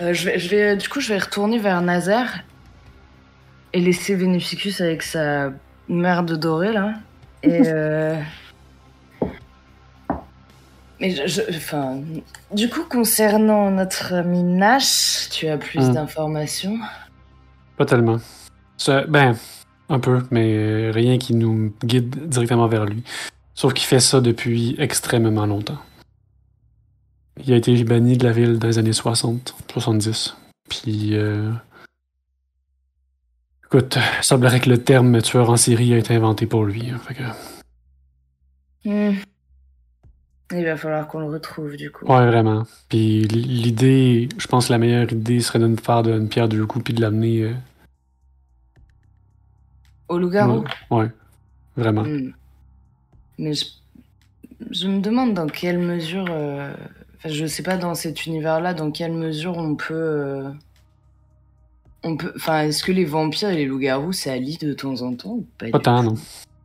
Euh, je vais, je vais, du coup, je vais retourner vers Nazaire et laisser Veneficus avec sa merde dorée là. Et euh... Mais je, je- enfin, du coup, concernant notre ami Nash, tu as plus Hmm. d'informations? Pas tellement. Ça- ben, un peu, mais euh, rien qui nous guide directement vers lui. Sauf qu'il fait ça depuis extrêmement longtemps. Il a été banni de la ville dans les années 60, 70. Puis, euh... écoute, il semblerait que le terme tueur en série a été inventé pour lui. hein, fait que... Hmm. Il va falloir qu'on le retrouve, du coup. Ouais, vraiment. Puis l'idée, je pense que la meilleure idée serait de ne faire de- une pierre deux coups puis de l'amener. euh, Au loup-garou? Ouais, vraiment. Hmm. Mais je, je me demande dans quelle mesure. euh, Enfin, je sais pas dans cet univers-là, dans quelle mesure on peut. euh, On peut. Enfin, est-ce que les vampires et les loups-garous s'allient de temps en temps ou pas Pas non.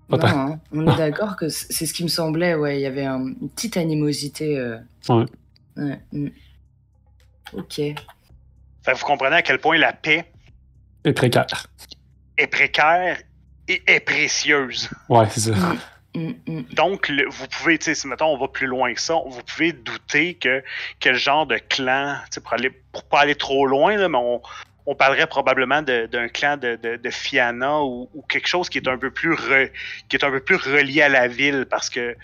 Pas Non, tant. hein. On est d'accord que c'est ce qui me semblait, ouais. Il y avait un- une petite animosité. euh. Ouais. Ouais, hmm. Ok. Vous comprenez à quel point la paix Et précaire. est précaire et est précieuse. Ouais, c'est ça. Donc, vous pouvez, tu sais, mettons, on va plus loin que ça, vous pouvez douter que quel genre de clan, pour aller, pour pas aller trop loin, là, mais on, parlerait probablement d'un clan de, de, de Fianna ou, quelque chose qui est un peu plus qui est un peu plus relié à la ville parce que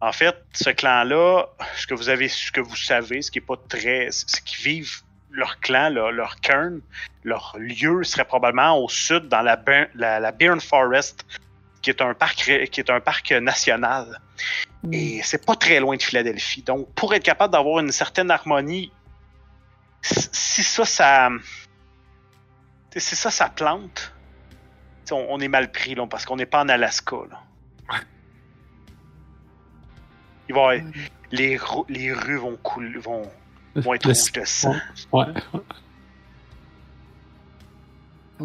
en fait, ce clan-là, ce que vous avez, ce que vous savez, ce qui est pas très, c'est qu'ils vivent leur clan, leur, cairn, leur lieu serait probablement au sud dans la, la, Forest, qui est un parc, qui est un parc national. Et c'est pas très loin de Philadelphie. Donc, pour être capable d'avoir une certaine harmonie, si ça, ça. Si ça, ça plante, on, on est mal pris, là, parce qu'on n'est pas en Alaska. Là. Il va les, les rues vont couler, vont, vont être rouges de sang. Ouais.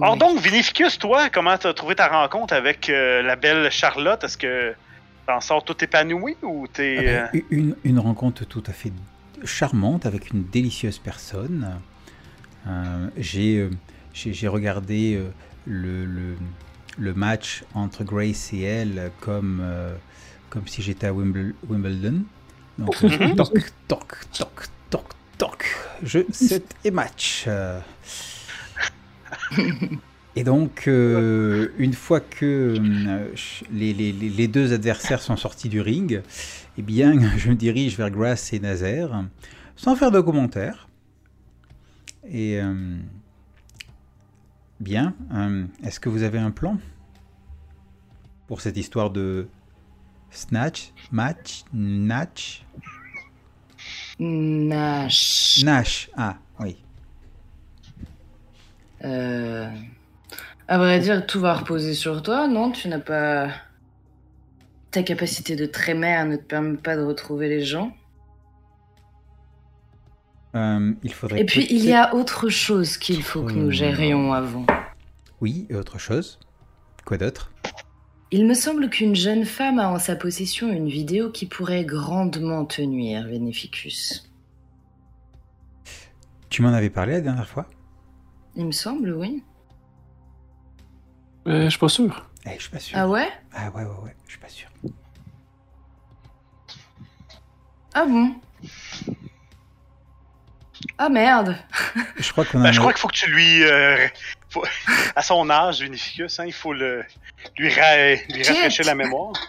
Alors donc, Vinificus, toi, comment t'as trouvé ta rencontre avec euh, la belle Charlotte? Est-ce que t'en sors tout épanoui ou t'es... Ah ben, une, une rencontre tout à fait charmante avec une délicieuse personne. Euh, j'ai, euh, regardé euh, le, le, le match entre Grace et elle comme, euh, comme si j'étais à Wimble- Wimbledon. Donc, euh, Mhm. toc, toc, toc, toc, toc. Je, set et match. Et donc, euh, une fois que euh, les, les- les- les deux adversaires sont sortis du ring, eh bien, je me dirige vers Grass et Nazaire, sans faire de commentaires. Et euh, bien, est-ce que vous avez un plan pour cette histoire de snatch, match, natch, Nash. nash Ah, oui. Euh, À vrai dire, tout va reposer sur toi, non? Tu n'as pas. Ta capacité de trémère ne te permet pas de retrouver les gens. Euh, il faudrait. Et puis, il y a autre chose qu'il faut que nous gérions avant. Oui, et autre chose. Quoi d'autre? Il me semble qu'une jeune femme a en sa possession une vidéo qui pourrait grandement te nuire, Veneficus. Tu m'en avais parlé la dernière fois? Il me semble, oui. Euh, je suis pas sûr. Eh, je suis pas sûr. Ah ouais? Ah ouais, ouais, ouais, je suis pas sûr. Ah bon? Ah merde Je crois qu'on. Ben, je crois qu'il faut que tu lui... euh, faut- à son âge, Vinificus, hein, il faut le, lui, ra- lui rafraîchir la mémoire.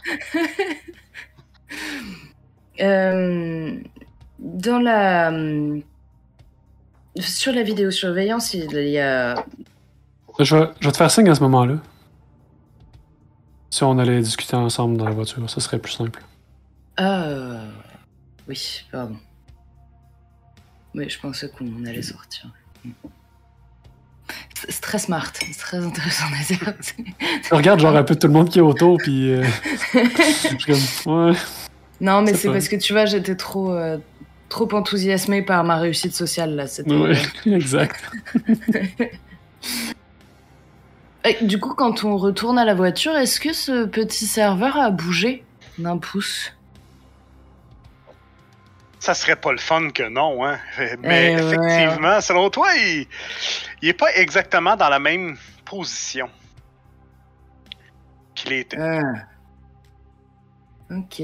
Euh, Dans la. Sur la vidéosurveillance, il y a. Je vais, je vais te faire signe à ce moment-là. Si on allait discuter ensemble dans la voiture, ça serait plus simple. Ah. euh, Oui, pardon. Oui, je pensais qu'on allait sortir. C'est très smart, c'est très intéressant à dire. Je regarde genre un peu tout le monde qui est autour, puis euh, je suis comme, ouais. Non, mais C'est parce que tu vois, j'étais trop, euh, trop enthousiasmée par ma réussite sociale là. C'était. ouais, exact. Et du coup, quand on retourne à la voiture, est-ce que ce petit serveur a bougé d'un pouce? Ça serait pas le fun que non, hein. Mais Eh ouais. effectivement, selon toi, il, il est pas exactement dans la même position qu'il était. Ah. Ok.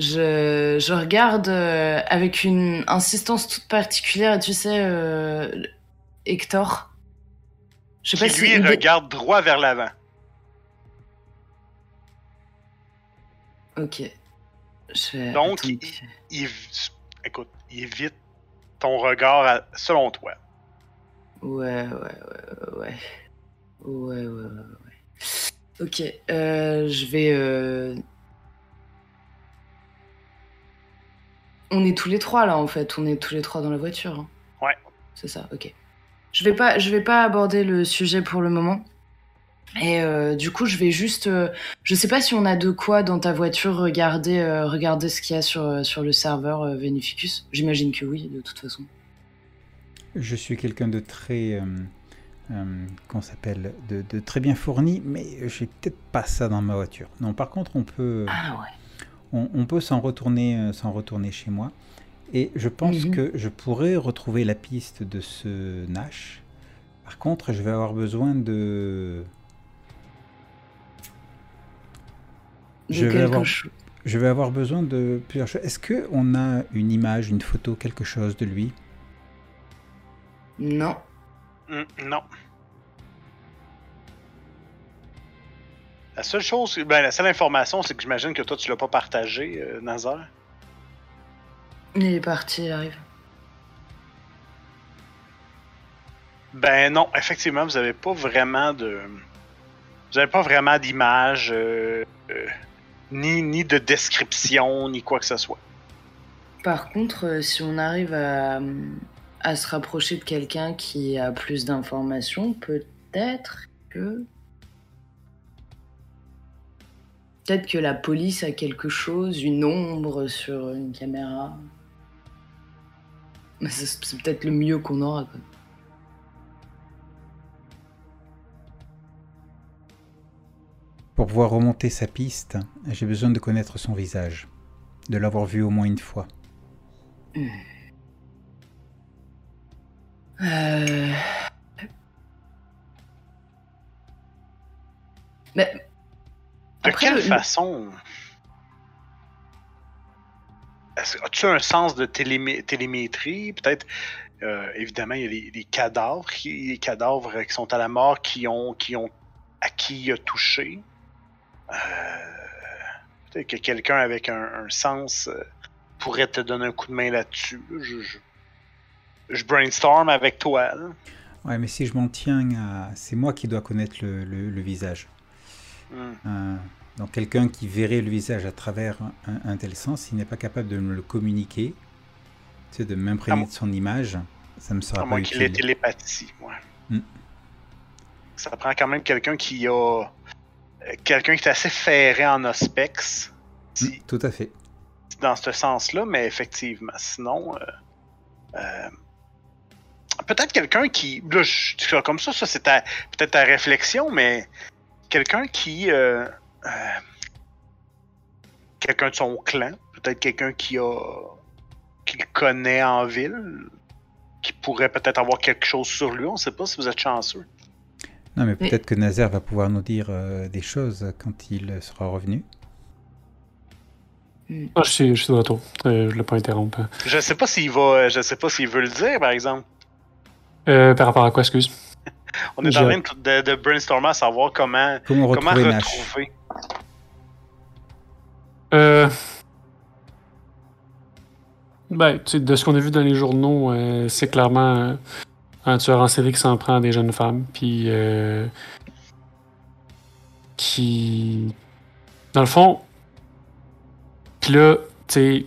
Je, je regarde euh, avec une insistance toute particulière, tu sais, euh, Hector. Je sais Qui pas si. lui il- regarde droit vers l'avant. Ok. Je. Donc, il- Il, écoute, il évite ton regard à- selon toi. Ouais, ouais, ouais, ouais. Ouais, ouais, ouais, ouais. ouais. Ok, euh, je vais. On est tous les trois là en fait, on est tous les trois dans la voiture. hein. Ouais. C'est ça, ok. Je vais pas, je vais pas aborder le sujet pour le moment. Et euh, du coup, je vais juste. euh, je sais pas si on a de quoi dans ta voiture regarder, euh, regarder ce qu'il y a sur, euh, sur le serveur euh, Veneficus. J'imagine que oui, de toute façon. Je suis quelqu'un de très. euh, euh, qu'on s'appelle de, de très bien fourni, mais j'ai peut-être pas ça dans ma voiture. Non, par contre, on peut, Ah ouais. On, on peut s'en retourner, euh, s'en retourner chez moi. Et je pense Mhm. que je pourrais retrouver la piste de ce Nash. Par contre, je vais avoir besoin de. De Je vais avoir- chose. Je vais avoir besoin de plusieurs choses. Est-ce que on a une image, une photo, quelque chose de lui? Non. Hum, non. La seule chose, ben, la seule information, c'est que j'imagine que toi, tu l'as pas partagé, euh, Nazar. Il est parti, il arrive. Ben non, effectivement, vous avez pas vraiment de. Vous avez pas vraiment d'image, euh, euh, ni, ni de description, ni quoi que ce soit. Par contre, euh, si on arrive à, à se rapprocher de quelqu'un qui a plus d'informations, peut-être que. Peut-être que la police a quelque chose, une ombre sur une caméra. Mais c'est peut-être le mieux qu'on aura. Quoi. Pour pouvoir remonter sa piste, j'ai besoin de connaître son visage, de l'avoir vu au moins une fois. Euh... Mais. De Après, quelle le- façon? As-tu un sens de télémé- télémétrie? Peut-être, euh, évidemment, il y a les, les cadavres, qui, les cadavres qui sont à la mort, qui ont, qui ont, à qui il a touché. Euh, Peut-être que quelqu'un avec un, un sens euh, pourrait te donner un coup de main là-dessus. Je, je, je brainstorm avec toi. là. Ouais, mais si je m'en tiens à... C'est moi qui dois connaître le, le- le visage. Hmm. Euh, donc quelqu'un qui verrait le visage à travers un, un tel sens, s'il n'est pas capable de me le communiquer, tu sais, de m'imprégner de son image, ça me sera À pas moins qu'il ait télépathie. Ouais. Hmm. Ça prend quand même quelqu'un qui a. euh, Quelqu'un qui est assez ferré en ospex. Mm, Si, Tout à fait. Dans ce sens-là, mais effectivement. Sinon. euh, euh, Peut-être quelqu'un qui. Là, je comme ça, ça c'est peut-être ta réflexion, mais quelqu'un qui. euh, euh, quelqu'un de son clan. Peut-être quelqu'un qui a. qui le connaît en ville qui pourrait peut-être avoir quelque chose sur lui. On ne sait pas si vous êtes chanceux. Non, mais peut-être que Nazer va pouvoir nous dire euh, des choses quand il sera revenu. Ah, je, suis, je suis de retour. Euh, je ne l'ai pas interrompre. Je sais pas s'il va, je sais pas s'il veut le dire, par exemple. Euh, par rapport à quoi, excuse? On est en train de, de brainstormer à savoir comment, Comment comment retrouver Nash retrouver. Euh... Ben, tu sais, de ce qu'on a vu dans les journaux, euh, c'est clairement euh, un tueur en série qui s'en prend à des jeunes femmes, puis euh, qui, dans le fond, puis là, tu sais,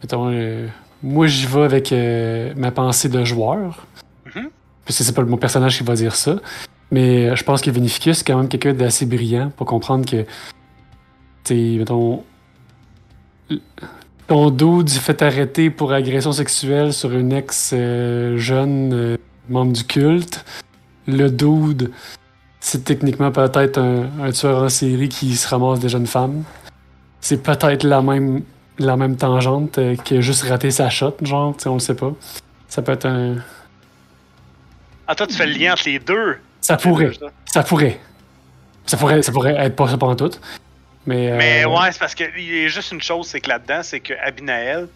mettons, euh, moi j'y vais avec euh, ma pensée de joueur, Mhm. puis c'est pas mon personnage qui va dire ça, mais euh, je pense que Vinificus, c'est quand même quelqu'un d'assez brillant pour comprendre que tu sais, mettons, ton dude fait arrêter pour agression sexuelle sur une ex-jeune euh, membre du culte. Le dude, c'est techniquement peut-être un, tueur en série qui se ramasse des jeunes femmes. c'est peut-être la même, la même tangente euh, qui a juste raté sa shot, genre, sais, on le sait pas. Ça peut être un. Ah, toi, tu fais le lien entre les deux. Ça pourrait. Ça pourrait. Ça pourrait, ça pourrait être pas ça pendant tout. Mais, euh, Mais ouais, c'est parce qu'il y a juste une chose, c'est que là-dedans, c'est que Abinael,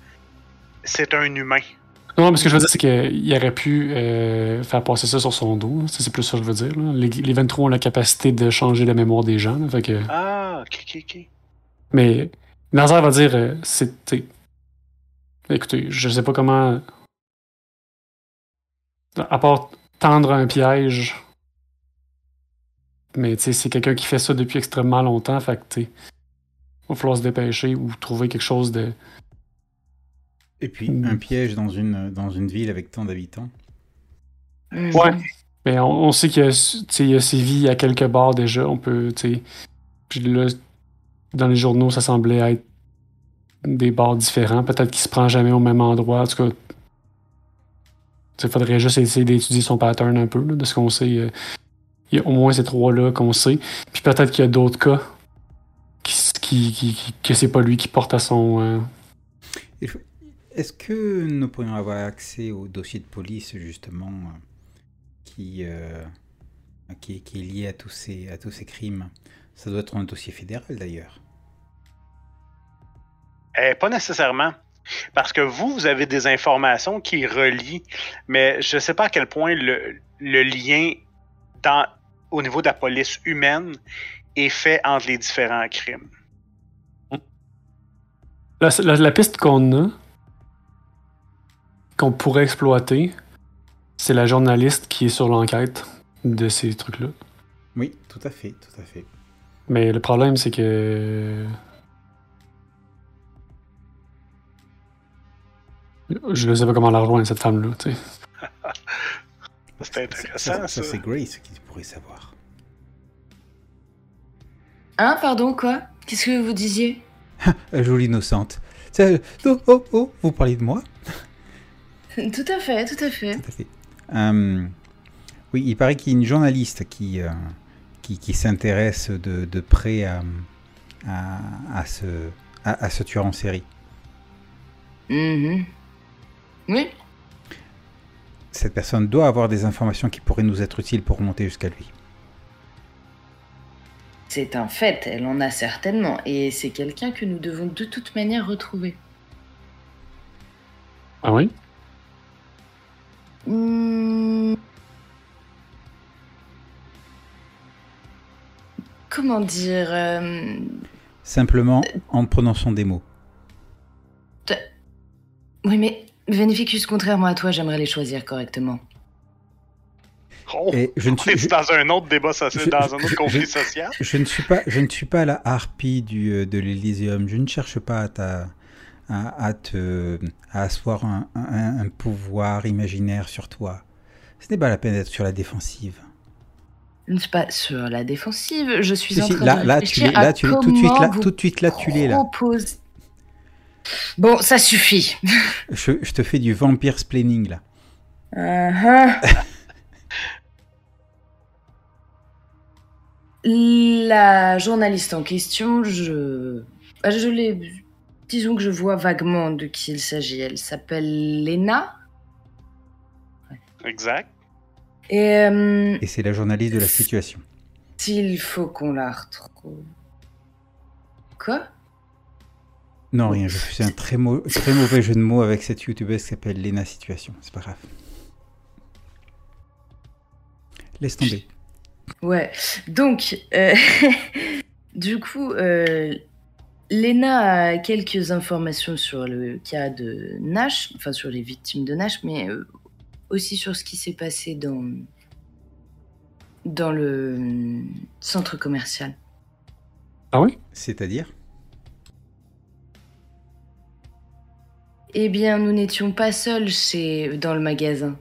c'est un humain. Non, mais ce que je veux dire, c'est qu'il aurait pu euh, faire passer ça sur son dos. C'est plus ça que je veux dire. là. Les, les 23 ont la capacité de changer la mémoire des gens. là, fait que... Ah, ok, ok, ok. Mais Nazar va dire euh, c'est. Écoutez, je sais pas comment. À part tendre un piège. Mais tu sais, c'est quelqu'un qui fait ça depuis extrêmement longtemps. Fait que tu sais. Il va falloir se dépêcher ou trouver quelque chose de. Et puis, un piège dans une, dans une ville avec tant d'habitants. Mhm. Ouais. Mais on, on sait qu'il y a, tu sais, il y a sévi à quelques bars déjà. On peut, tu sais. Puis là, dans les journaux, ça semblait être des bars différents. Peut-être qu'il se prend jamais au même endroit. En tout cas, il faudrait juste essayer d'étudier son pattern un peu, là, de ce qu'on sait. euh, Il y a au moins ces trois-là qu'on sait. Puis peut-être qu'il y a d'autres cas qui, qui, qui- qui- que c'est pas lui qui porte à son. euh, Est-ce que nous pourrions avoir accès au dossier de police, justement, euh, qui, euh, qui, est- qui est lié à tous, ces, à tous ces crimes? Ça doit être un dossier fédéral, d'ailleurs. Eh, pas nécessairement. Parce que vous, vous avez des informations qui relient, mais je ne sais pas à quel point le, le lien dans, au niveau de la police humaine est fait entre les différents crimes. La, la- la piste qu'on a, qu'on pourrait exploiter, c'est la journaliste qui est sur l'enquête de ces trucs-là. Oui, tout à fait, tout à fait. Mais le problème, c'est que. Je ne sais pas comment la rejoindre, cette femme-là. tu sais. C'est Ça, intéressant, ça, ça. c'est Grace qui pourrait savoir. Hein, pardon, quoi? Qu'est-ce que vous disiez? Jolie innocente. Oh, oh, oh, vous parlez de moi? Tout à fait, tout à fait. Tout à fait. Euh, oui, il paraît qu'il y a une journaliste qui, euh, qui, qui s'intéresse de, de près à, à, à ce, à, à ce tueur en série. Mhm. Oui, Cette personne doit avoir des informations qui pourraient nous être utiles pour remonter jusqu'à lui. c'est un fait, elle en a certainement. Et c'est quelqu'un que nous devons de toute manière retrouver. Ah oui? Hmm. Comment dire euh, Simplement en prononçant des mots. Oui, mais Vénificus, contrairement à toi, j'aimerais les choisir correctement. Oh, Et je ne on suis, est je, dans un autre débat social, je- dans un autre conflit social. je ne suis pas, je ne suis pas la harpie du, euh, de l'Elysium. Je ne cherche pas à, ta- à, à te, à asseoir un, un- un pouvoir imaginaire sur toi. Ce n'est pas la peine d'être sur la défensive. Je ne suis pas sur la défensive, je suis Si, en si, train là, de là, tu là, tu tout de suite, là, comment tout de suite, là, tu l'es, là. propose- Bon, ça suffit. Je, je te fais du vampire splaining, là. Uh-huh. La journaliste en question, je. ah, Je l'ai. Disons que je vois vaguement de qui il s'agit. Elle s'appelle Lena. Exact. Et euh, Et c'est la journaliste de la situation. s'il faut qu'on la retrouve. Quoi? Non, rien, je fais un très, mau- très mauvais jeu de mots avec cette youtubeuse qui s'appelle Lena Situation. C'est pas grave. Laisse tomber. Ouais. Donc, euh, du coup, euh, Lena a quelques informations sur le cas de Nash, enfin sur les victimes de Nash, mais euh, aussi sur ce qui s'est passé dans, dans le euh, centre commercial. Ah oui? C'est-à-dire? Eh bien, nous n'étions pas seuls chez, dans le magasin.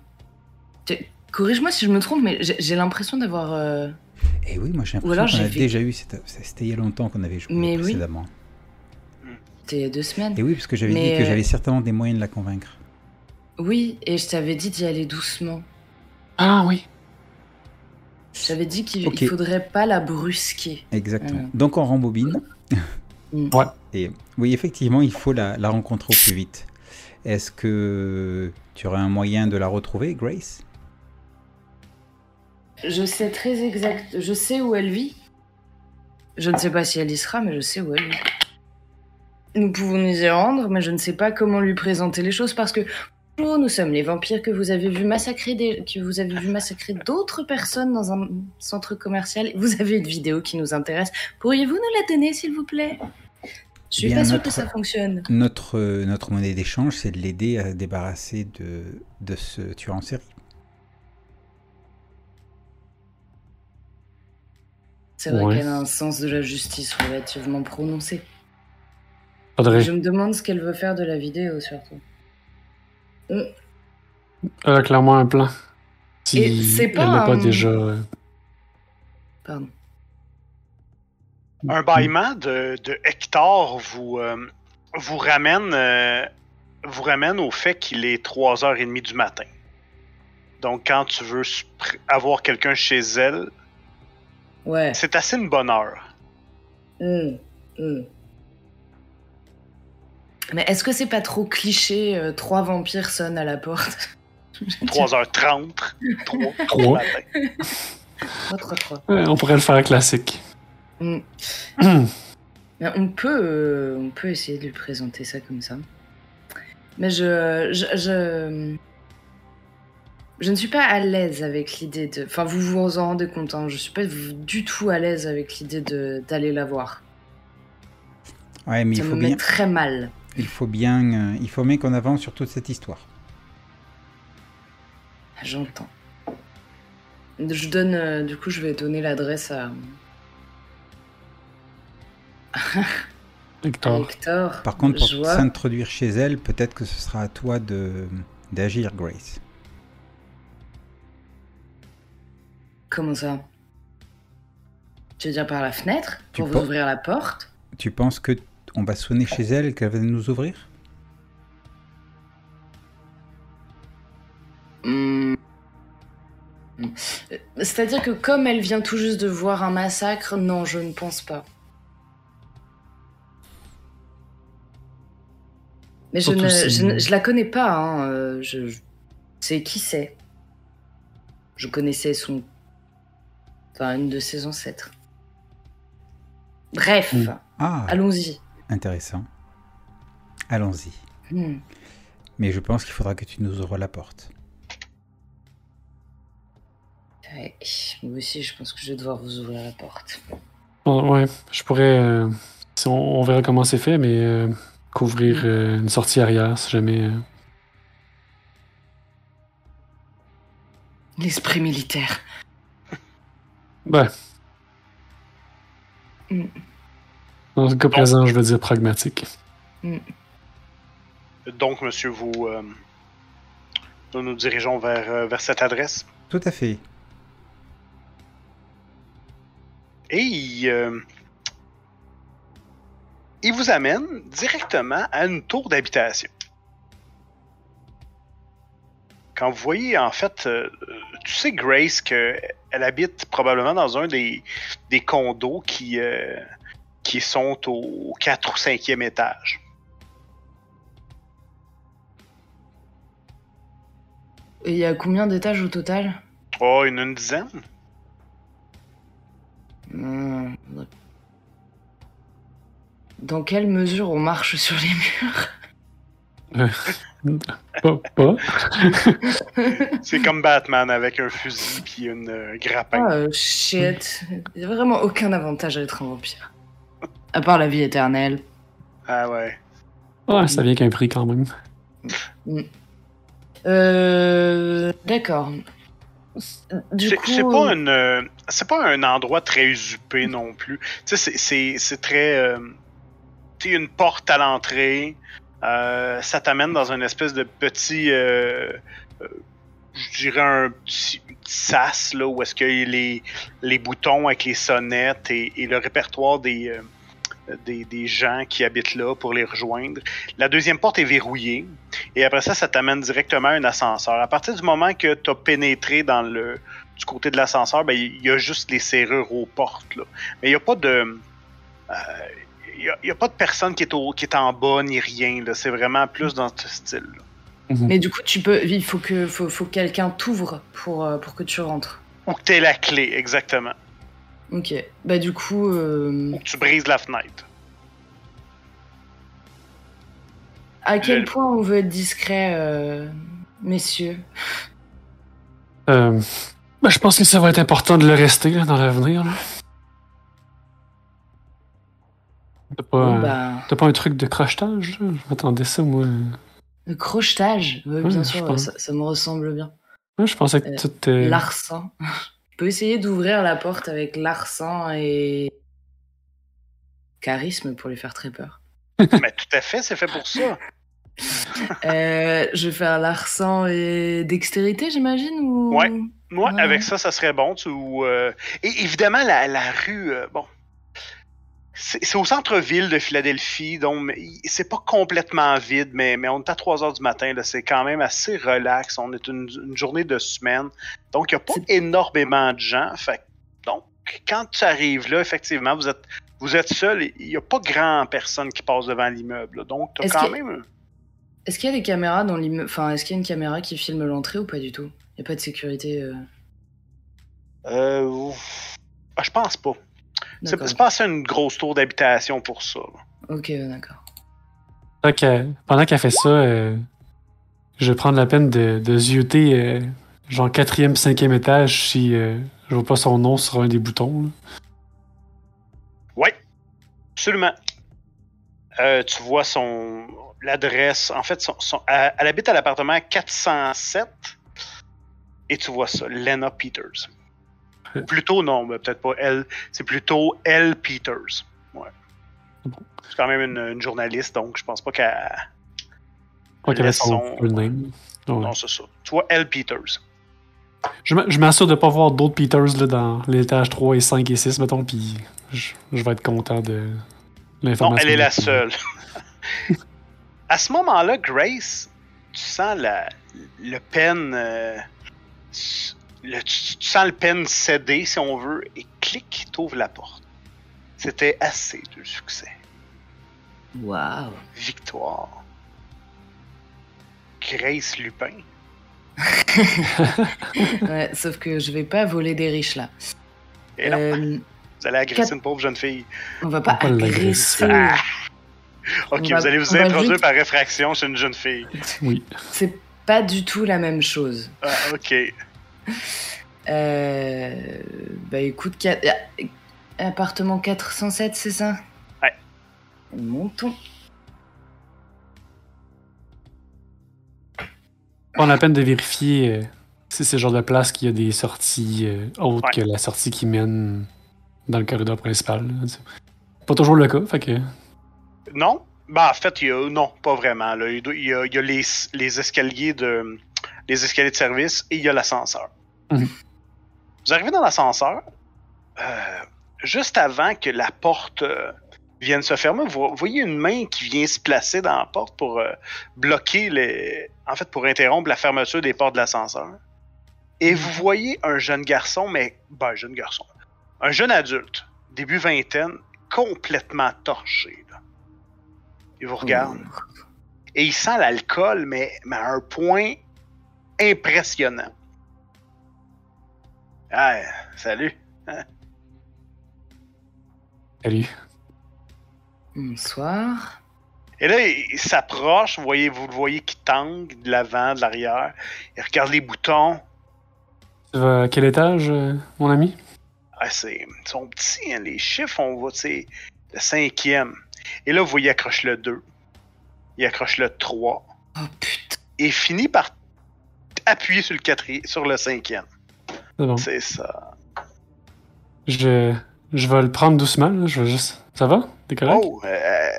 Corrige-moi si je me trompe, mais j'ai l'impression d'avoir. euh, Eh oui, moi j'ai l'impression qu'on a fait- déjà eu. cette- C'était il y a longtemps qu'on avait joué Mais oui. précédemment. C'était il y a deux semaines. Et oui, parce que j'avais dit que euh, j'avais certainement des moyens de la convaincre. Oui, et je t'avais dit d'y aller doucement. Ah oui. J'avais dit qu'il il faudrait pas la brusquer. Exactement. Donc on rembobine. Mm. Ouais. Et oui, effectivement, il faut la, la rencontrer au plus vite. Est-ce que tu aurais un moyen de la retrouver, Grace? Je sais très exact. Je sais où elle vit. Je ne sais pas si elle y sera, mais je sais où elle vit. Nous pouvons nous y rendre, mais je ne sais pas comment lui présenter les choses parce que nous sommes les vampires que vous avez vu massacrer des... que vous avez vu massacrer d'autres personnes dans un centre commercial. Vous avez une vidéo qui nous intéresse. Pourriez-vous nous la donner, s'il vous plaît? Je suis Bien, pas notre- que ça fonctionne. notre, euh, notre monnaie d'échange, c'est de l'aider à se débarrasser de, de ce tueur en série. C'est vrai Ouais. qu'elle a un sens de la justice relativement prononcé. Faudrait. Je me demande ce qu'elle veut faire de la vidéo, surtout. Elle a clairement un plan. Si Et c'est pas elle pas un- déjà. euh, Pardon. Un bâillement de, de Hector vous, euh, vous, ramène, euh, vous ramène au fait qu'il est 3h30 du matin. Donc, quand tu veux avoir quelqu'un chez elle, Ouais. c'est assez une bonne heure. Hmm, hmm. Mais est-ce que c'est pas trop cliché euh, Trois vampires sonnent à la porte? 3h30, 3 Trois. matin. Trois, trois, trois. ouais, on pourrait le faire classique. Mais on peut, euh, on peut essayer de lui présenter ça comme ça. Mais je, je, je, je ne suis pas à l'aise avec l'idée de. Enfin, vous vous en rendez compte. Hein, je suis pas du tout à l'aise avec l'idée de d'aller la voir. Ouais, mais ça il me faut met bien, très mal. il faut bien, euh, il faut bien qu'on avance sur toute cette histoire. J'entends. Je donne, euh, du coup, je vais donner l'adresse à Hector. Hector. Par contre, pour vois. s'introduire chez elle, peut-être que ce sera à toi de d'agir, Grace. Comment ça? Tu veux dire par la fenêtre Tu Pour vous penses- ouvrir la porte? Tu penses que on va sonner chez elle et qu'elle va nous ouvrir? Hmm. Euh, C'est-à-dire que comme elle vient tout juste de voir un massacre, non, je ne pense pas. Mais je ne, si- je, ne- je la connais pas. Hein. euh, Je, je sais qui c'est? Je connaissais son, enfin une de ses ancêtres. Bref. Ah, allons-y. intéressant. Allons-y. Hmm. Mais je pense qu'il faudra que tu nous ouvres la porte. Ouais, moi aussi, je pense que je vais devoir vous ouvrir la porte. Ouais, je pourrais. euh, si on, on verra comment c'est fait, mais euh, couvrir euh, une sortie arrière si jamais. euh, L'esprit militaire. Ben. Mm. Dans le cas présent, je veux dire pragmatique. Donc, monsieur, vous, euh, nous nous dirigeons vers, euh, vers cette adresse? Tout à fait. Et il, euh, vous amène directement à une tour d'habitation. Quand vous voyez, en fait, euh, tu sais, Grace, qu'elle habite probablement dans un des, des condos qui, euh, qui sont au 4 ou 5e étage. Et il y a combien d'étages au total? Oh, une, une dizaine? Hmm. Dans quelle mesure on marche sur les murs Pas, pas. C'est comme Batman avec un fusil puis une euh, grappin. Ah, euh, shit. Il n'y a vraiment aucun avantage à être un vampire. À part la vie éternelle. Ah ouais. Ouais, ça vient qu'un prix quand même. Euh. D'accord. Du C'est coup. c'est pas une, euh, pas un endroit très usupé non plus. Tu sais, c'est- c'est c'est très, euh, une porte à l'entrée. euh, ça t'amène dans une espèce de petit, euh, euh, je dirais un petit, sas là où est-ce qu'il y a les les boutons avec les sonnettes et, le répertoire des, des des gens qui habitent là pour les rejoindre. La deuxième porte est verrouillée. Et après ça, ça t'amène directement à un ascenseur. À partir du moment que tu as pénétré dans le du côté de l'ascenseur, ben, il y a juste les serrures aux portes. Là. Mais il n'y a pas de. Euh, Il n'y a, pas de personne qui est, au, qui est en bas ni rien. là. C'est vraiment plus dans ce style. Mhm. Mais du coup, tu peux. Il faut que, faut, faut que quelqu'un t'ouvre pour, euh, pour que tu rentres. Ou que tu la clé, exactement. Ok. Bah, du coup. euh, Ou que tu brises la fenêtre. à quel Je- point on veut être discret, euh, messieurs? Euh, ben, je pense que ça va être important de le rester là, dans l'avenir. T'as pas, Bon, bah, t'as pas un truc de crochetage? là? Je m'attendais ça, moi. Le crochetage, Ouais, bien sûr, pense. ça, ça me ressemble bien. Ouais, je pensais que Euh, tout. Larcin. Je peux essayer d'ouvrir la porte avec larcin et charisme pour lui faire très peur. Mais tout à fait, c'est fait pour ça. Euh, je vais faire larcin et dextérité, j'imagine ou... Ouais. Moi, Ouais. avec ça, ça serait bon. Tu, ou, euh, Et évidemment, la, la rue, euh, bon. C'est au centre-ville de Philadelphie, donc c'est pas complètement vide, mais, mais on est à 3 heures du matin. C'est quand même assez relax. On est une, une journée de semaine. Donc, il n'y a pas énormément de gens. Fait, donc, quand tu arrives là, effectivement, vous êtes, vous êtes seul. Il n'y a pas grand personne qui passe devant l'immeuble. Donc, tu as quand même. Est-ce qu'il y a des caméras dans l'immeuble Enfin, est-ce qu'il y a une caméra qui filme l'entrée ou pas du tout? Il n'y a pas de sécurité euh, Euh, ah, je pense pas. C'est pas assez une grosse tour d'habitation pour ça. là. Ok, euh, d'accord. Pendant qu'elle pendant qu'elle fait ça, euh, je vais prendre la peine de, de zioter, euh, genre quatrième, cinquième étage si euh, je vois pas son nom sur un des boutons. là. Ouais, absolument. Euh, tu vois son l'adresse. En fait, son, son- elle, elle habite à l'appartement 407. Et tu vois ça, Lena Peters. Plutôt, non, peut-être pas elle. C'est plutôt L. Peters. Ouais. Bon. C'est quand même une, une journaliste, donc je pense pas qu'elle. Pas qu'elle son name. Ouais. Non, c'est ça. Tu vois L. Peters. Je m'assure de pas voir d'autres Peters là, dans l'étage 3 et 5 et 6, mettons, puis je, je vais être content de Non, l'information. elle est la seule. à ce moment-là, Grace, tu sens la, le pen. euh, le- tu, tu sens le pen céder, si on veut, et clic, t'ouvres la porte. C'était assez de succès. Waouh Victoire. Grace Lupin. Ouais, sauf que je vais pas voler des riches là. Et non, Euh, vous allez agresser quatre- une pauvre jeune fille. on va pas On va pas l'agresser. agresser. Ah! Ok, On va- vous allez vous introduire juste- par réfraction chez une jeune fille. Oui. C'est pas du tout la même chose. Ah, ok. Euh, bah écoute, quat- ah, appartement 407, c'est ça? Ouais. Montons. Prendre la peine de vérifier euh, si c'est le genre de place qui a des sorties euh, autres Ouais. que la sortie qui mène dans le corridor principal. là. Pas toujours le cas, fait que. Non? Ben, en fait, il y a, non, pas vraiment. Là. Il, y a, il y a les, les escaliers de les escaliers de service et il y a l'ascenseur. Mhm. Vous arrivez dans l'ascenseur, euh, juste avant que la porte euh, vienne se fermer, vous voyez une main qui vient se placer dans la porte pour euh, bloquer les. En fait, pour interrompre la fermeture des portes de l'ascenseur. Et vous voyez un jeune garçon, mais. Ben, jeune garçon. Un jeune adulte, début vingtaine, complètement torché. Là. Il vous regarde. Et il sent l'alcool, mais, mais à un point impressionnant. Ah, salut. Salut. Bonsoir. Et là, il, s'approche, vous, voyez, vous le voyez qui tangue de l'avant, de l'arrière. Il regarde les boutons. Tu vas à quel étage, euh, mon ami? Ah, c'est, ils sont petits, hein, les chiffres, on voit, tu sais, le cinquième. Et là, vous voyez, il accroche le 2. Il accroche le 3. Oh putain. Et finit par appuyer sur le quatrième, sur le cinquième. C'est bon. C'est ça. Je, je vais le prendre doucement, là. Je vais juste. Ça va? T'es correct? Oh, euh,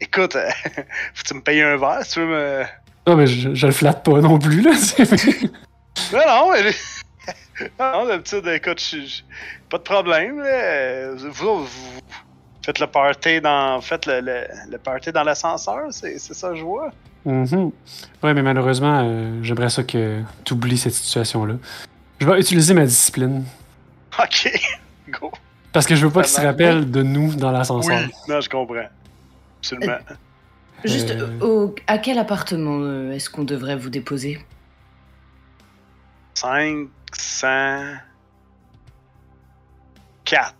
écoute, euh, faut que tu me payes un verre si tu veux me. Ah, mais je, je le flatte pas non plus, là. Non, non, mais. non, non, d'habitude, écoute, je- pas de problème. là. Vous, vous faites le party dans. Faites le, le, le party dans l'ascenseur, c'est c'est ça que je vois. Mhm. Ouais, mais malheureusement, euh, j'aimerais ça que tu oublies cette situation-là. Je vais utiliser ma discipline. Ok, go. Parce que je veux pas qu'il se rappelle de nous dans l'ascenseur. Oui, non, je comprends. Absolument. Juste, Euh. au- à quel appartement euh, est-ce qu'on devrait vous déposer? 504.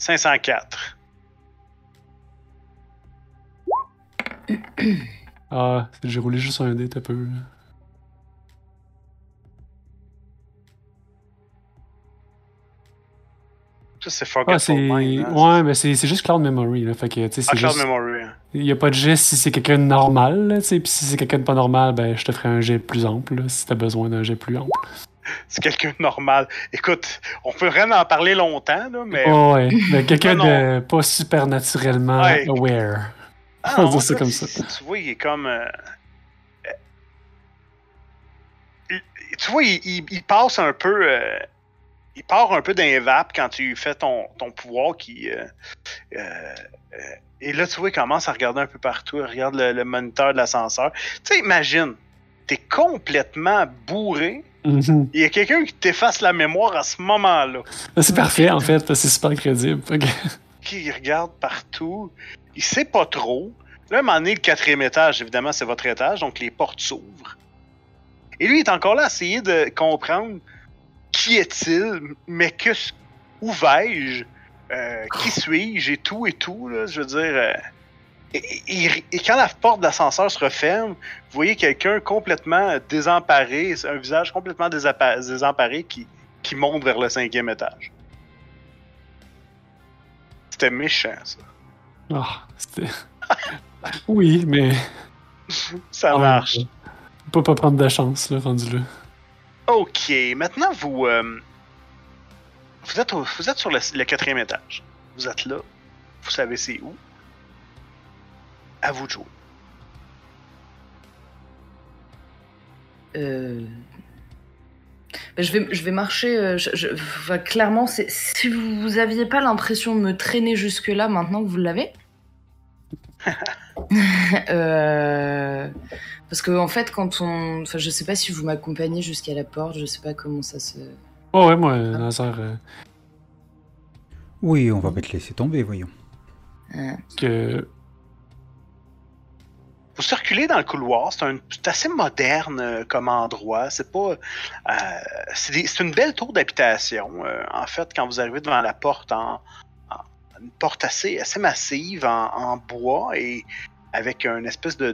504. Ah, j'ai roulé juste un dé, t'as peu. Ça, c'est Ah, Mind. hein. Ouais, mais c'est c'est juste Cloud Memory, là. Fait que, Ah, c'est Cloud juste. Memory. hein. Il y a pas de jet si c'est quelqu'un de normal. Puis si c'est quelqu'un de pas normal, ben, je te ferai un jet plus ample, là, si t'as besoin d'un jet plus ample. C'est quelqu'un de normal. Écoute, on peut vraiment en parler longtemps, là, mais. Oh, ouais. Mais quelqu'un Non, de pas super naturellement Ouais. aware. Ah, on va dire ça comme ça. Tu vois, il est comme. euh, il- Tu vois, il, il- il passe un peu. euh, Il part un peu d'un vape quand tu fais ton, ton pouvoir qui. euh, et là, tu vois, il commence à regarder un peu partout. Il regarde le, le moniteur de l'ascenseur. Tu sais, imagine, t'es complètement bourré. Mhm. Il y a quelqu'un qui t'efface la mémoire à ce moment-là. C'est parfait, en fait, parce que c'est super crédible. Qui regarde partout. Il sait pas trop. Là, à un moment donné, le quatrième étage, évidemment, c'est votre étage, donc les portes s'ouvrent. Et lui, il est encore là à essayer de comprendre qui est-il, mais que où vais-je, Euh, qui suis-je et tout et tout. Là, je veux dire. Et, et- et quand la porte d'ascenseur se referme, vous voyez quelqu'un complètement désemparé, un visage complètement désemparé qui, qui monte vers le cinquième étage. C'était méchant, ça. Ah, c'était. oui, mais. Ça même marche. On peut pas prendre de chance, là, rendu là. Ok, maintenant vous. euh, vous, êtes au- vous êtes sur le, le quatrième étage. Vous êtes là. Vous savez c'est où. À vous de jouer. Euh, Je vais, je vais marcher. euh, je- je- enfin, clairement, si vous, vous aviez pas l'impression de me traîner jusque-là, maintenant que vous l'avez. Euh, Parce que en fait, quand on, enfin, je sais pas si vous m'accompagnez jusqu'à la porte, je sais pas comment ça se. Oh, ouais, moi, Nazar, euh, Oui, on va pas te laisser tomber, voyons. Que. Vous circulez dans le couloir. C'est un- c'est assez moderne euh, comme endroit. C'est pas. euh, c'est des- c'est une belle tour d'habitation. euh, en fait, quand vous arrivez devant la porte, en, une porte assez, assez massive en, bois et avec une espèce de.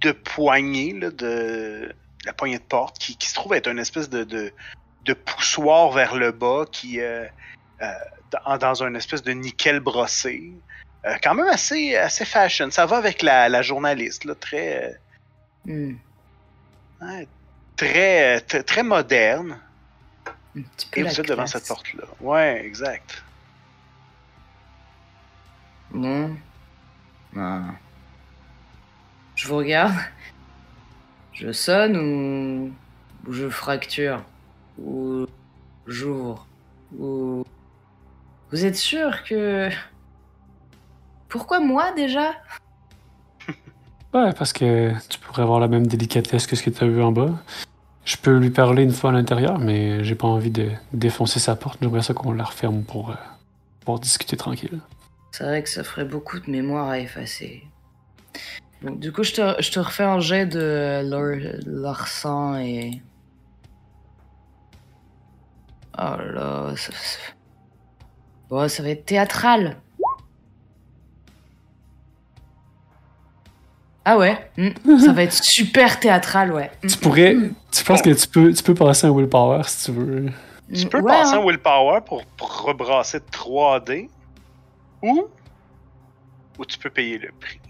de, poignée, de. La poignée de porte qui, se trouve être une espèce de, de, poussoir vers le bas qui. dans, dans une espèce de nickel brossé. Euh, quand même assez, assez fashion. Ça va avec la, la journaliste, là, très, ouais, très, euh, très moderne. un petit peu Et vous êtes devant cette porte-là. Ouais, exact. Bon. Ah. Je vous regarde. Je sonne ou, ou je fracture? Ou j'ouvre? Ou vous êtes sûr que pourquoi moi déjà? Ouais, parce que tu pourrais avoir la même délicatesse que ce que tu as vu en bas. Je peux lui parler une fois à l'intérieur, mais j'ai pas envie de défoncer sa porte. J'aimerais ça qu'on la referme pour euh, pouvoir discuter tranquille. C'est vrai que ça ferait beaucoup de mémoire à effacer. Bon, du coup, je te, je te refais un jet de leur, leur sang et. Oh là là, ça, ça- Bon, ça va être théâtral. Ah ouais, hmm, ça va être super théâtral, ouais. Hmm. Tu pourrais. Tu penses que tu peux, tu peux passer un willpower si tu veux? Tu peux Ouais, passer hein. un willpower pour, rebrasser de 3D. Ou. Ou tu peux payer le prix.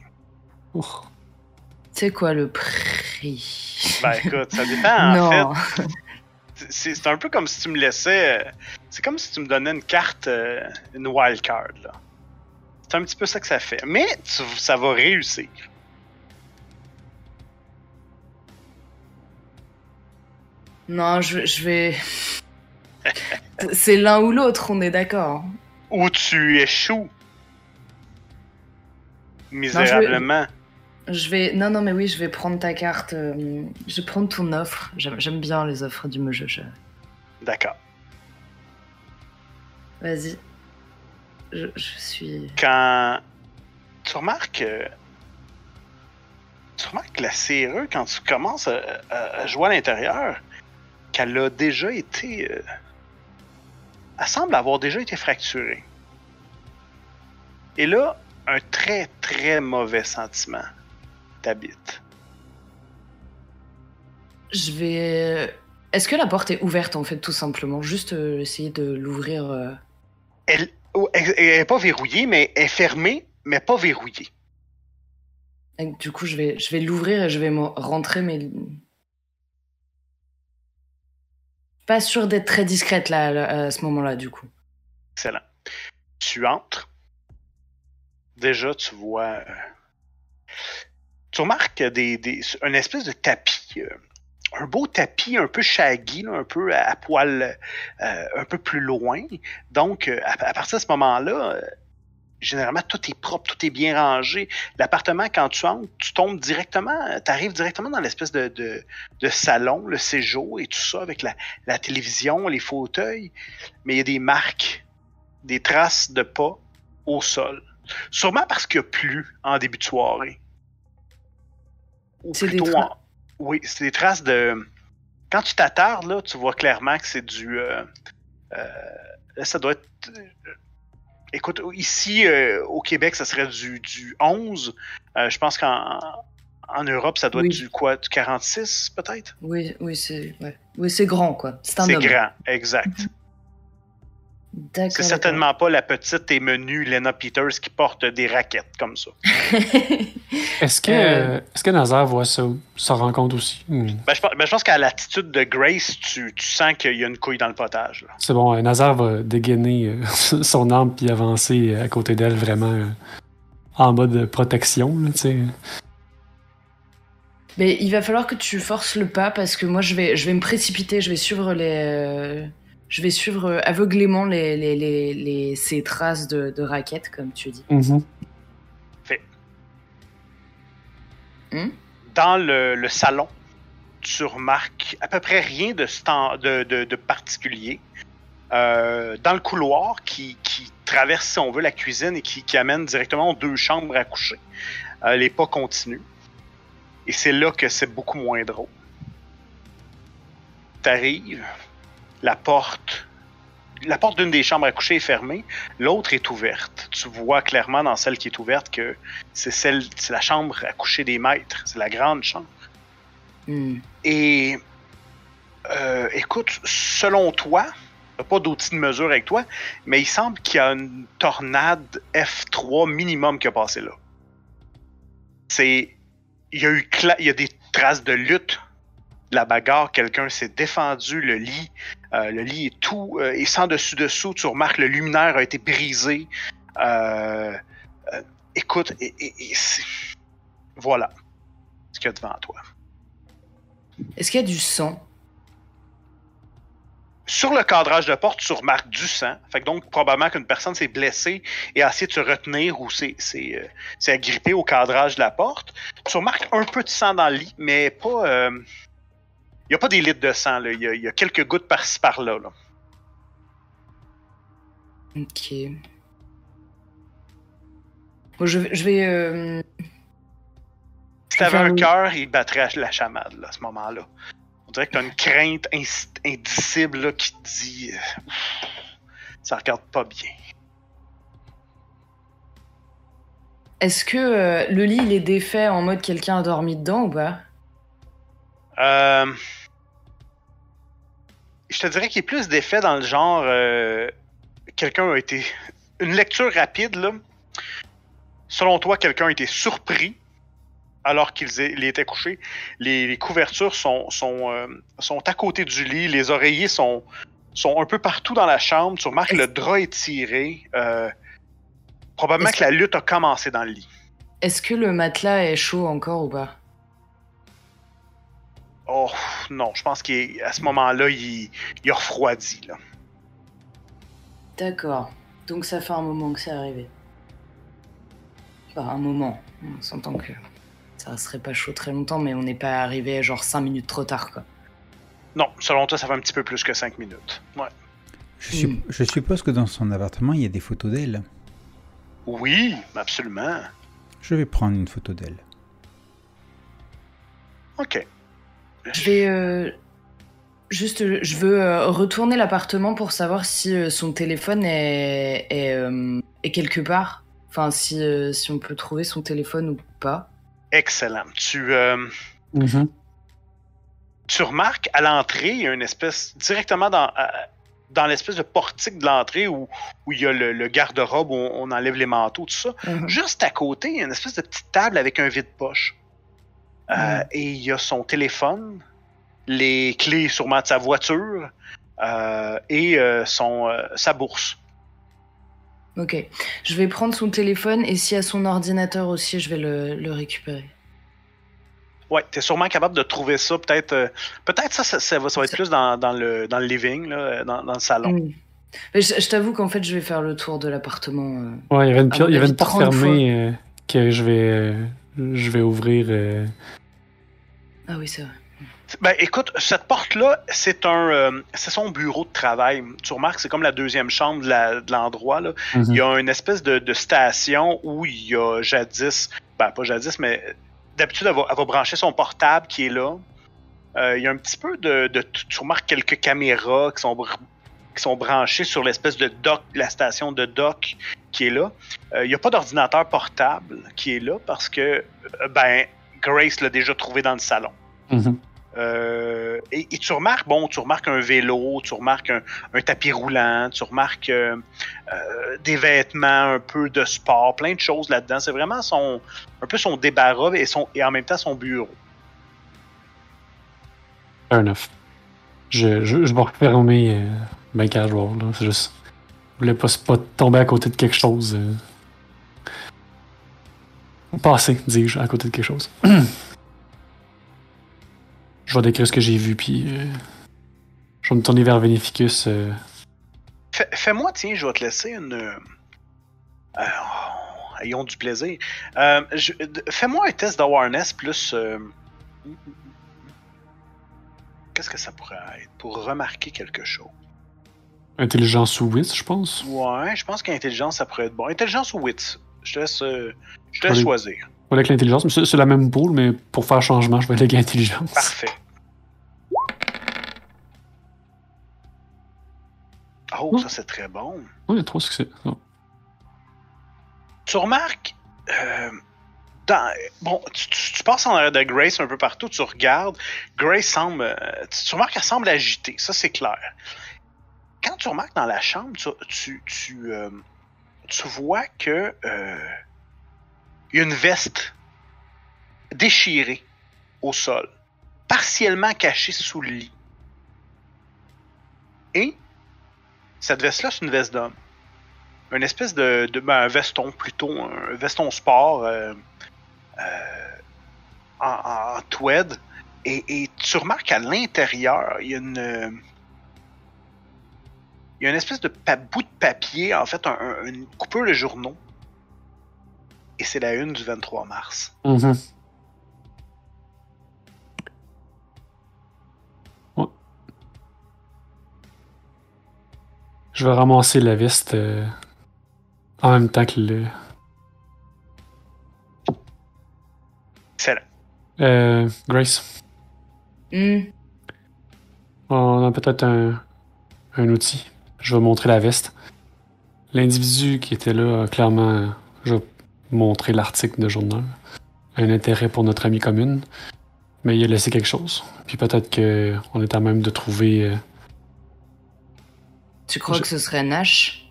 Oh. C'est quoi le prix? Ben écoute, ça dépend en Non. fait. C'est c'est un peu comme si tu me laissais. euh, C'est comme si tu me donnais une carte, euh, une wild card. là. C'est un petit peu ça que ça fait. Mais tu- ça va réussir. Non, je, je vais. C'est l'un ou l'autre, on est d'accord. Ou tu échoues. Misérablement. Je vais. Non, non, mais oui, je vais prendre ta carte. euh, Je vais prendre ton offre. J'aime bien les offres du jeu. je- D'accord. Vas-y. Je, je suis. Quand tu remarques. euh, Tu remarques que la serrure, quand tu commences à, à- à jouer à l'intérieur, qu'elle a déjà été. euh, Elle semble avoir déjà été fracturée. Et là, un très très mauvais sentiment t'habite. Je vais. Est-ce que la porte est ouverte en fait, tout simplement? Juste euh, essayer de l'ouvrir. euh. Elle, oh, elle, elle est pas verrouillée, mais elle est fermée, mais pas verrouillée. Et Du coup, je vais, je vais l'ouvrir et je vais me rentrer, mais. Pas sûre d'être très discrète là, à ce moment-là, du coup. Excellent. Tu entres. Déjà, tu vois. euh, Tu remarques des, espèce de tapis. euh, un beau tapis un peu shaggy, un peu à, poil euh, un peu plus loin. Donc, à, partir de ce moment-là, généralement, tout est propre, tout est bien rangé. L'appartement, quand tu entres, tu tombes directement, tu arrives directement dans l'espèce de, de, de salon, le séjour et tout ça, avec la, la télévision, les fauteuils. Mais il y a des marques des traces de pas au sol. Sûrement parce qu'il a plu en début de soirée. Ou des plutôt en- Oui, c'est des traces de. Quand tu t'attardes, là, tu vois clairement que c'est du. euh, euh, là, ça doit être. Écoute, ici, euh, au Québec, ça serait du, du 11. Euh, je pense qu'en en Europe, ça doit Oui. être du quoi Du 46, peut-être? Oui, oui, c'est ouais. oui, c'est grand, quoi. C'est un C'est grand, exact. C'est certainement pas la petite et menue Lena Peters qui porte des raquettes comme ça. Est-ce que, Euh. est-ce que Nazar voit ça, s'en rend compte aussi? Hmm. Ben, je, pense- ben, je pense qu'à l'attitude de Grace, tu, tu sens qu'il y a une couille dans le potage. C'est bon, euh, Nazar va dégainer euh, son arme puis avancer à côté d'elle vraiment euh, en mode protection, là. Mais il va falloir que tu forces le pas parce que moi je vais, je vais me précipiter, je vais suivre les, euh, je vais suivre euh, aveuglément les, les, les, les- ces traces de, de raquettes comme tu dis. Mhm. Dans le, le salon, tu remarques à peu près rien de, stan- de, de- de particulier. Euh, dans le couloir qui, qui traverse, si on veut, la cuisine et qui, qui amène directement aux deux chambres à coucher, euh, les pas continuent. Et c'est là que c'est beaucoup moins drôle. T'arrives, la porte, la porte d'une des chambres à coucher est fermée, l'autre est ouverte. Tu vois clairement dans celle qui est ouverte que c'est celle, c'est la chambre à coucher des maîtres, c'est la grande chambre. Hmm. Et euh, écoute, selon toi, pas d'outils de mesure avec toi, mais il semble qu'il y a une tornade F3 minimum qui a passé là. C'est. Il y a eu cla- il y a des traces de lutte, de la bagarre, quelqu'un s'est défendu, le lit, le lit est tout, euh, et sans dessus dessous, tu remarques le luminaire a été brisé. Euh, euh, écoute, et, et- et c'est- voilà ce qu'il y a devant toi. Est-ce qu'il y a du sang Sur le cadrage de porte, tu remarques du sang. Fait que donc, probablement qu'une personne s'est blessée et a essayé de se retenir ou s'est euh, agrippée au cadrage de la porte. Tu remarques un peu de sang dans le lit, mais pas. euh, n'y a pas des litres de sang. là. Il y, a- il y a quelques gouttes par-ci par-là. là. Ok. Bon, je, vais- je vais. euh, Si t'avais un cœur, il battrait la chamade là, à ce moment-là. On dirait que t'as une crainte indicible là, qui te dit. euh, ça regarde pas bien. Est-ce que euh, le lit il est défait en mode quelqu'un a dormi dedans ou pas? Euh, je te dirais qu'il est plus d'effet dans le genre euh, quelqu'un a été une lecture rapide là. Selon toi, quelqu'un a été surpris alors qu'il est- il était couché. Les, les couvertures sont sont, euh, sont à côté du lit, les oreillers sont sont un peu partout dans la chambre. Tu remarques que le drap est tiré. Euh, probablement que la lutte a commencé dans le lit. Est-ce que le matelas est chaud encore ou pas? Oh non, je pense qu'à ce moment-là, il, il a refroidi là. D'accord. Donc ça fait un moment que c'est arrivé. Enfin, un moment. On s'entend que ça serait pas chaud très longtemps, mais on n'est pas arrivé genre 5 minutes trop tard, quoi. Non, selon toi, ça fait un petit peu plus que 5 minutes. Ouais. Je, sup- Hmm. je suppose que dans son appartement, il y a des photos d'elle. Oui, absolument. Je vais prendre une photo d'elle. OK. Je vais euh, juste, je veux euh, retourner l'appartement pour savoir si euh, son téléphone est, est, euh, est quelque part. Enfin, si, euh, si on peut trouver son téléphone ou pas. Excellent. Tu, euh, Mhm. tu remarques à l'entrée, il y a une espèce, directement dans, euh, dans l'espèce de portique de l'entrée où, où il y a le, le garde-robe où on, enlève les manteaux, tout ça. Mhm. Juste à côté, il y a une espèce de petite table avec un vide-poche. Euh. Et il y a son téléphone, les clés sûrement de sa voiture euh, et euh, son, euh, sa bourse. Ok. Je vais prendre son téléphone et s'il y a son ordinateur aussi, je vais le, le récupérer. Ouais, t'es sûrement capable de trouver ça. Peut-être euh, peut-être ça, ça, ça va, ça va être Ça- plus dans, dans le, dans le living, là, dans, dans le salon. Mm. Mais je je t'avove qu'en fait, je vais faire le tour de l'appartement. euh. Ouais, il y avait une, il y avait porte 30 fermée euh, que je vais, euh, je vais ouvrir. Ah oui, c'est vrai. Ben écoute, cette porte-là, c'est un, euh, c'est son bureau de travail. Tu remarques, c'est comme la deuxième chambre de la- de l'endroit. là. mhm. Il y a une espèce de, de station où il y a jadis, ben pas jadis, mais d'habitude, elle va, elle va brancher son portable qui est là. Euh, il y a un petit peu de, de- Tu remarques quelques caméras qui sont, br- qui sont branchées sur l'espèce de dock, la station de dock qui est là. Euh, il n'y a pas d'ordinateur portable qui est là parce que, ben, Grace l'a déjà trouvé dans le salon. Mhm. Euh, et, et tu remarques, bon, tu remarques un vélo, tu remarques un, un tapis roulant, tu remarques euh, euh, des vêtements un peu de sport, plein de choses là-dedans. C'est vraiment son, un peu son débarras et, son, et en même temps son bureau. Fair enough. Je, je, je vais refermer. C'est juste. Je voulais pas, pas tomber à côté de quelque chose. Passer, dis-je, à côté de quelque chose. je vais décrire ce que j'ai vu, puis. euh, je vais me tourner vers Vénéficus. euh, Fais- Fais-moi, tiens, je vais te laisser une. euh, euh, ayons du plaisir. Euh, je- Fais-moi un test d'awareness plus. Qu'est-ce que ça pourrait être pour remarquer quelque chose? intelligence ou wit, je pense. Ouais, je pense qu'intelligence, ça pourrait être bon. Intelligence ou wit? Je te laisse, euh, je te laisse Allez. choisir. Avec l'intelligence, mais c'est la même pool, mais pour faire changement, je vais aller avec l'intelligence. Parfait. Oh, ça c'est très bon. Oui, il y a trois succès. Oh. Tu remarques, euh, dans, bon, tu, tu- tu passes en arrière de Grace un peu partout, tu regardes, Grace semble, euh, tu, tu remarques qu'elle semble agitée, ça c'est clair. Quand tu remarques dans la chambre, tu, tu, tu, euh, tu vois que euh, y a une veste déchirée au sol, partiellement cachée sous le lit. Et cette veste-là, c'est une veste d'homme une espèce de, ben, un veston plutôt, un veston sport euh, euh, en, en tweed. Et, et tu remarques qu'à l'intérieur, il y a une. Il y a une espèce de pa- bout de papier, en fait, un- un- une coupure de journaux. Et c'est la une du 23 mars. Mhm. Ouais. Je vais ramasser la veste euh, en même temps que le. Excellent. Euh, Grace, Hmm. on a peut-être un, un outil. Je vais montrer la veste. L'individu qui était là, clairement, je vais montrer l'article de journal. Un intérêt pour notre amie commune. Mais il a laissé quelque chose. Puis peut-être qu'on est à même de trouver. euh, Tu crois Je- que ce serait Nash?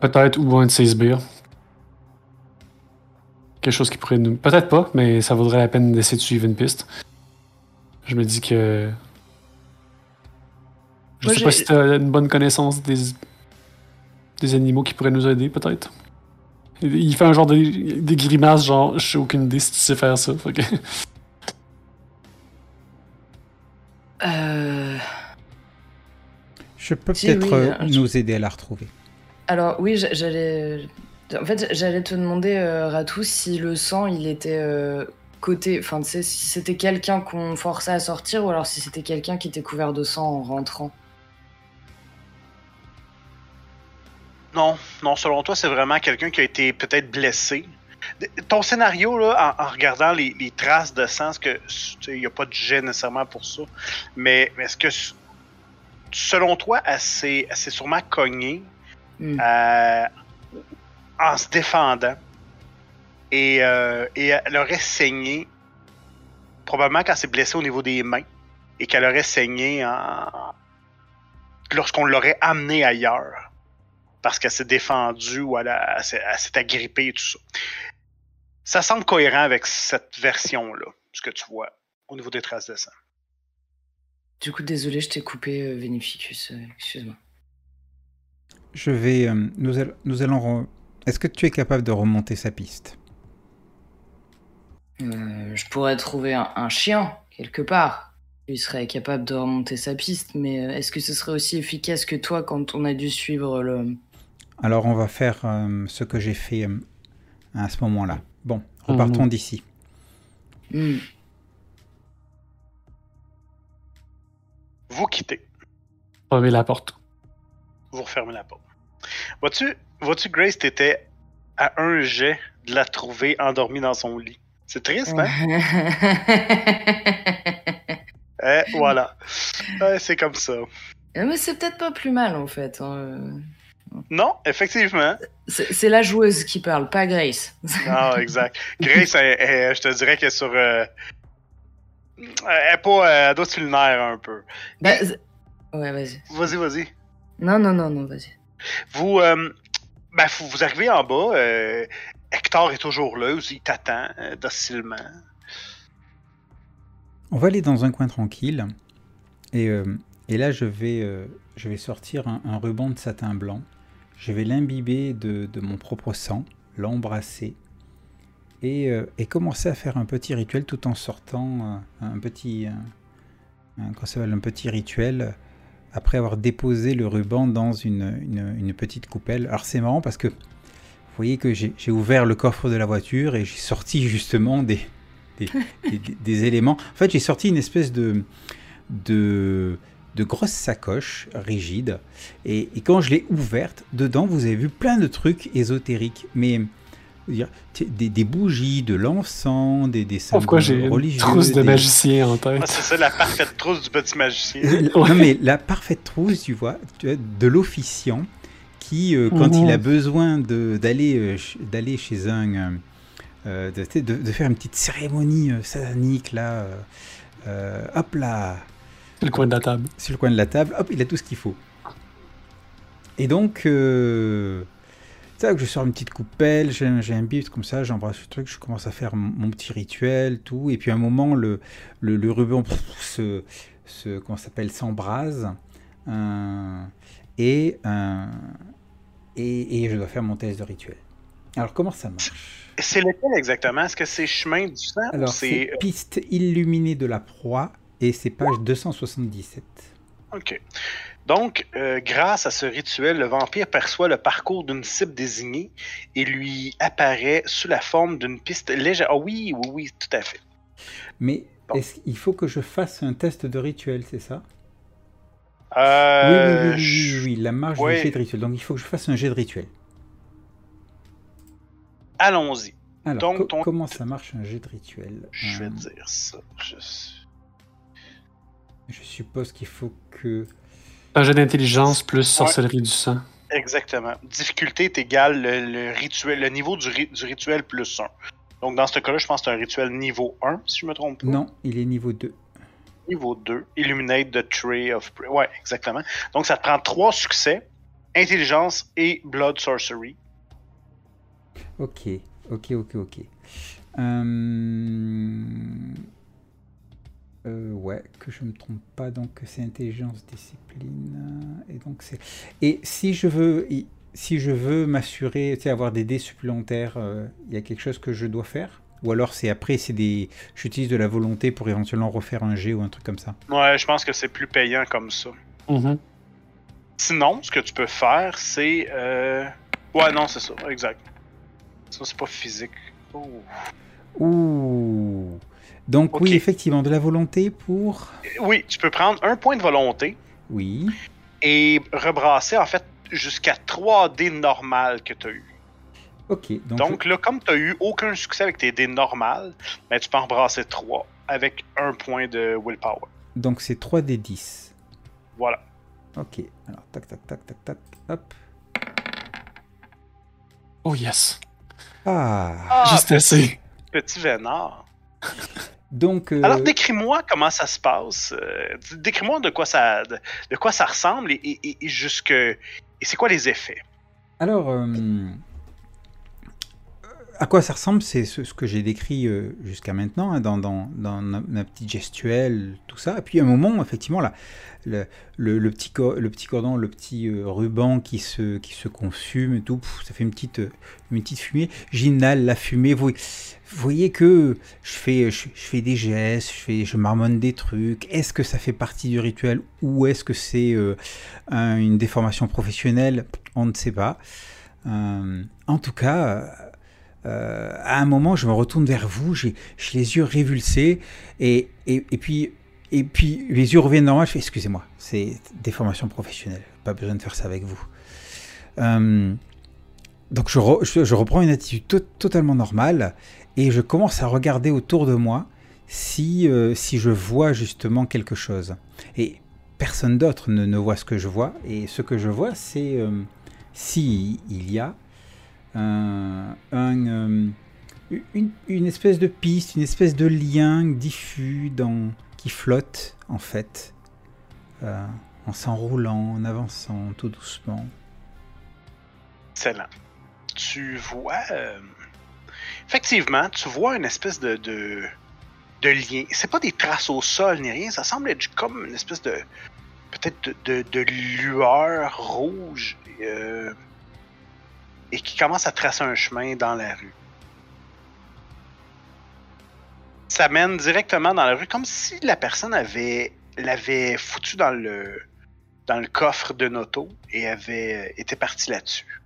Peut-être, ou un de ses sbires. Quelque chose qui pourrait nous. Peut-être pas, mais ça vaudrait la peine d'essayer de suivre une piste. Je me dis que. Je Moi, sais pas si t'as une bonne connaissance des. des animaux qui pourraient nous aider, peut-être. Il fait un genre de, des grimaces, genre, je sais aucune idée si tu sais faire ça. fait que- Euh, Je peux Si, peut-être oui, euh, je- nous aider à la retrouver. Alors oui, j'a- j'allais. En fait, j'allais te demander, euh, Ratou, si le sang, il était euh, côté. Enfin, tu sais, si c'était quelqu'un qu'on forçait à sortir ou alors si c'était quelqu'un qui était couvert de sang en rentrant. Non, non, selon toi, c'est vraiment quelqu'un qui a été peut-être blessé. Ton scénario, là, en, en regardant les, les traces de sang, que il n'y a pas de jet nécessairement pour ça, mais, est-ce que selon toi, elle s'est sûrement cognée Hmm. euh, en se défendant et, euh, et elle aurait saigné probablement quand elle s'est blessée au niveau des mains et qu'elle aurait saigné en... lorsqu'on l'aurait amenée ailleurs parce qu'elle s'est défendue ou elle, a- elle s'est agrippée et tout ça. Ça semble cohérent avec cette version-là, ce que tu vois au niveau des traces de sang. Du coup, désolé, je t'ai coupé, euh, Vénificus. euh, Excuse-moi. Je vais. euh, nous, all- nous allons. Est-ce que tu es capable de remonter sa piste? Euh, je pourrais trouver un, un chien, quelque part. Il serait capable de remonter sa piste, mais est-ce que ce serait aussi efficace que toi quand on a dû suivre le. Alors, on va faire euh, ce que j'ai fait euh, à ce moment-là. Bon, repartons d'ici. Hmm. Vous quittez. Fermer la porte. vous refermez la porte. Vois-tu, vois-tu Grace, t'étais à un jet de la trouver endormie dans son lit. C'est triste, hein? Eh, voilà. Ouais, c'est comme ça. Ah, mais c'est peut-être pas plus mal en fait. hein. Non, effectivement. C'est la joueuse qui parle, pas Grace. Ah, exact. Grace, elle- elle- je te dirais qu'elle est sur. euh, elle est pas. euh, Elle doit le nerf un peu. C'est- ouais, vas-y. Vas-y, vas-y. Non, non, non, non, vas-y. Vous, euh, ben, vous, vous arrivez en bas. euh, Hector est toujours là. Il t'attend euh, docilement. On va aller dans un coin tranquille. Et, euh, et là, je vais, euh, je vais sortir un, un ruban de satin blanc. Je vais l'imbiber de, de mon propre sang, l'embrasser. Et, euh, et commencer à faire un petit rituel tout en sortant euh, un petit, un, un- petit rituel après avoir déposé le ruban dans une, une- une petite coupelle. Alors c'est marrant parce que vous voyez que j'ai j'ai ouvert le coffre de la voiture et j'ai sorti justement des, des, des- des éléments. En fait, j'ai sorti une espèce de, de, de grosse sacoche rigide. Et, et quand je l'ai ouverte, dedans, vous avez vu plein de trucs ésotériques. Mais des, des bougies, de l'encens, des, des symboles Pourquoi j'ai une religieux. trousse de des- magicien en Ah, c'est ça, la parfaite trousse du petit magicien. non mais la parfaite trousse, tu vois, tu vois, de l'officiant qui, euh, quand il a besoin de- d'aller euh, chez un, euh, euh, de, de- de faire une petite cérémonie euh, satanique là, euh, euh, hop là, le coin de la table. sur le coin de la table, hop, il a tout ce qu'il faut. Et donc, euh, que je sors une petite coupelle, j'ai un, j'ai un bif comme ça, j'embrasse le truc, je commence à faire mon, mon petit rituel, tout. Et puis à un moment, le, le, le ruban pff, se, se, comment ça s'appelle, s'embrase. euh, et, euh, et, et je dois faire mon test de rituel. Alors, comment ça marche? C'est lequel exactement? Est-ce que c'est chemin du sang ou Alors, c'est. c'est piste illuminée de la proie et c'est page 277. Ok. Donc, euh, grâce à ce rituel, le vampire perçoit le parcours d'une cible désignée et lui apparaît sous la forme d'une piste légère. Ah oui, oui, oui, tout à fait. Mais Bon. est-ce qu'il faut que je fasse un test de rituel, c'est ça? Euh, oui, oui, oui, oui, la marge du jet de rituel. Donc il faut que je fasse un jet de rituel. Allons-y. Alors, Donc, comment ça marche un jet de rituel? Je vais Euh, dire ça. Je... je suppose qu'il faut que... Un jeu d'intelligence plus sorcellerie du sang. Exactement. Difficulté est égale le, le rituel, le niveau du, ri- du rituel plus 1. Donc, dans ce cas-là, je pense que c'est un rituel niveau 1, si je me trompe pas. Non, il est niveau 2. Niveau 2. Illuminate the Tree of... Pra- Ouais, exactement. Donc, ça te prend 3 succès. Intelligence et Blood Sorcery. Ok, ok, ok, ok. Euh... euh, ouais, que je me trompe pas, donc c'est intelligence, discipline, et donc c'est... Et si je veux, i- si je veux m'assurer, tu sais, avoir des dés supplémentaires, euh, il y a quelque chose que je dois faire? Ou alors c'est après, c'est des... J'utilise de la volonté pour éventuellement refaire un jet ou un truc comme ça? Ouais, je pense que c'est plus payant comme ça. Mhm. Sinon, ce que tu peux faire, c'est. euh, Ouais, non, c'est ça, exact. Ça, c'est pas physique. Oh. Ouh Donc oui, effectivement, de la volonté pour... Oui, tu peux prendre un point de volonté Oui, et rebrasser, en fait, jusqu'à 3 dés normales que tu as eu. Ok, donc, Donc là, comme tu as eu aucun succès avec tes dés normales, ben, tu peux en brasser 3 avec un point de willpower. donc c'est 3 des 10. Voilà. Ok, alors tac, tac, tac, tac, tac, hop. Oh yes. Ah, Ah, Juste petit, assez. petit vénard. donc. euh, Alors décris-moi comment ça se passe. euh, décris-moi de quoi ça de, de quoi ça ressemble et, et, et- et jusque et c'est quoi les effets? Alors, euh, à quoi ça ressemble C'est ce, que j'ai décrit euh, jusqu'à maintenant, hein, dans, dans, dans ma, petite gestuelle, tout ça. Et puis à un moment, effectivement, là, le, petit, le petit cordon, le petit euh, ruban qui se, qui se consume et tout, ça fait une petite, euh, une petite fumée. J'inhale la fumée. Vous, voyez que je fais, je, fais des gestes, je, fais, je marmonne des trucs. Est-ce que ça fait partie du rituel ou est-ce que c'est un- une déformation professionnelle? On ne sait pas. En tout cas, euh, à un moment, je me retourne vers vous, j'ai les yeux révulsés, et, et, puis, et puis les yeux reviennent normaux. Je fais excusez-moi, c'est déformation professionnelle, pas besoin de faire ça avec vous. Euh, donc je, je- reprends une attitude to- totalement normale, et je commence à regarder autour de moi si, euh, si je vois justement quelque chose. Et personne d'autre ne, ne voit ce que je vois, et ce que je vois, c'est si il y a un, euh, une, une espèce de piste, une espèce de lien diffus dans, qui flotte en fait, euh, en s'enroulant, en avançant tout doucement. Excellent. Tu vois euh, effectivement, tu vois une espèce de de, de lien. C'est pas des traces au sol ni rien, ça semble être comme une espèce de peut-être de, de, lueur rouge et qui commence à tracer un chemin dans la rue. Ça mène directement dans la rue, comme si la personne avait l'avait foutu dans le dans le coffre de auto et avait été parti là-dessus.